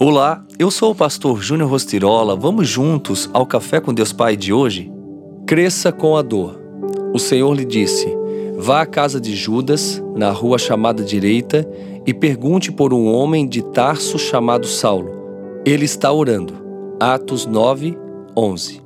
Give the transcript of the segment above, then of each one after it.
Olá, eu sou o pastor Júnior Rostirola. Vamos juntos ao Café com Deus Pai de hoje? Cresça com a dor. O Senhor lhe disse: Vá à casa de Judas, na rua chamada direita, e pergunte por um homem de Tarso chamado Saulo. Ele está orando. Atos 9, 11.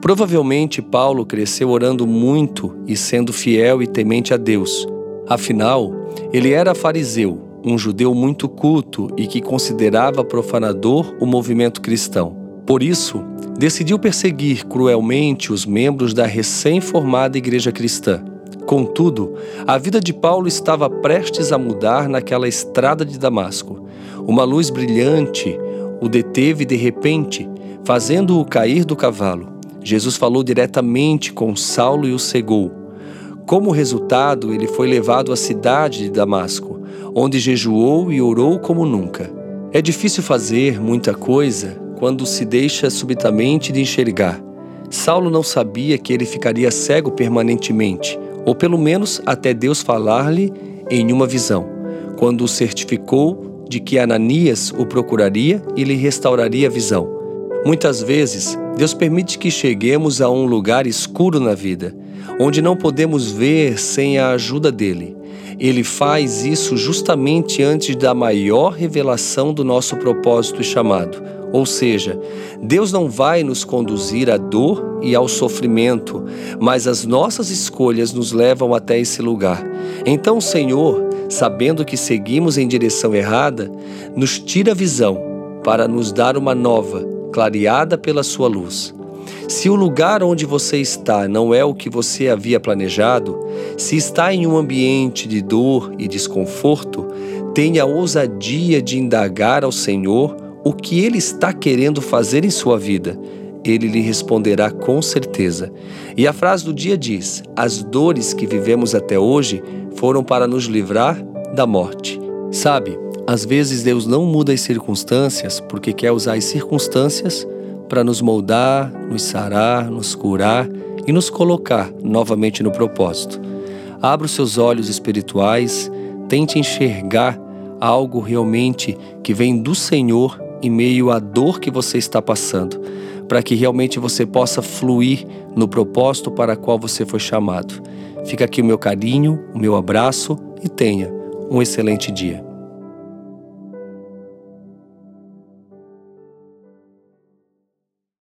Provavelmente Paulo cresceu orando muito e sendo fiel e temente a Deus. Afinal, ele era fariseu um judeu muito culto e que considerava profanador o movimento cristão. Por isso, decidiu perseguir cruelmente os membros da recém-formada igreja cristã. Contudo, a vida de Paulo estava prestes a mudar naquela estrada de Damasco. Uma luz brilhante o deteve de repente, fazendo-o cair do cavalo. Jesus falou diretamente com Saulo e o cegou. Como resultado, ele foi levado à cidade de Damasco, onde jejuou e orou como nunca. É difícil fazer muita coisa quando se deixa subitamente de enxergar. Saulo não sabia que ele ficaria cego permanentemente, ou pelo menos até Deus falar-lhe em uma visão, quando o certificou de que Ananias o procuraria e lhe restauraria a visão. Muitas vezes, Deus permite que cheguemos a um lugar escuro na vida, onde não podemos ver sem a ajuda dele. Ele faz isso justamente antes da maior revelação do nosso propósito e chamado. Ou seja, Deus não vai nos conduzir à dor e ao sofrimento, mas as nossas escolhas nos levam até esse lugar. Então, o Senhor, sabendo que seguimos em direção errada, nos tira a visão para nos dar uma nova, clareada pela Sua luz. Se o lugar onde você está não é o que você havia planejado, se está em um ambiente de dor e desconforto, tenha a ousadia de indagar ao Senhor o que Ele está querendo fazer em sua vida. Ele lhe responderá com certeza. E a frase do dia diz: As dores que vivemos até hoje foram para nos livrar da morte. Sabe, às vezes Deus não muda as circunstâncias porque quer usar as circunstâncias para nos moldar, nos sarar, nos curar e nos colocar novamente no propósito. Abra os seus olhos espirituais, tente enxergar algo realmente que vem do Senhor em meio à dor que você está passando, para que realmente você possa fluir no propósito para qual você foi chamado. Fica aqui o meu carinho, o meu abraço e tenha um excelente dia.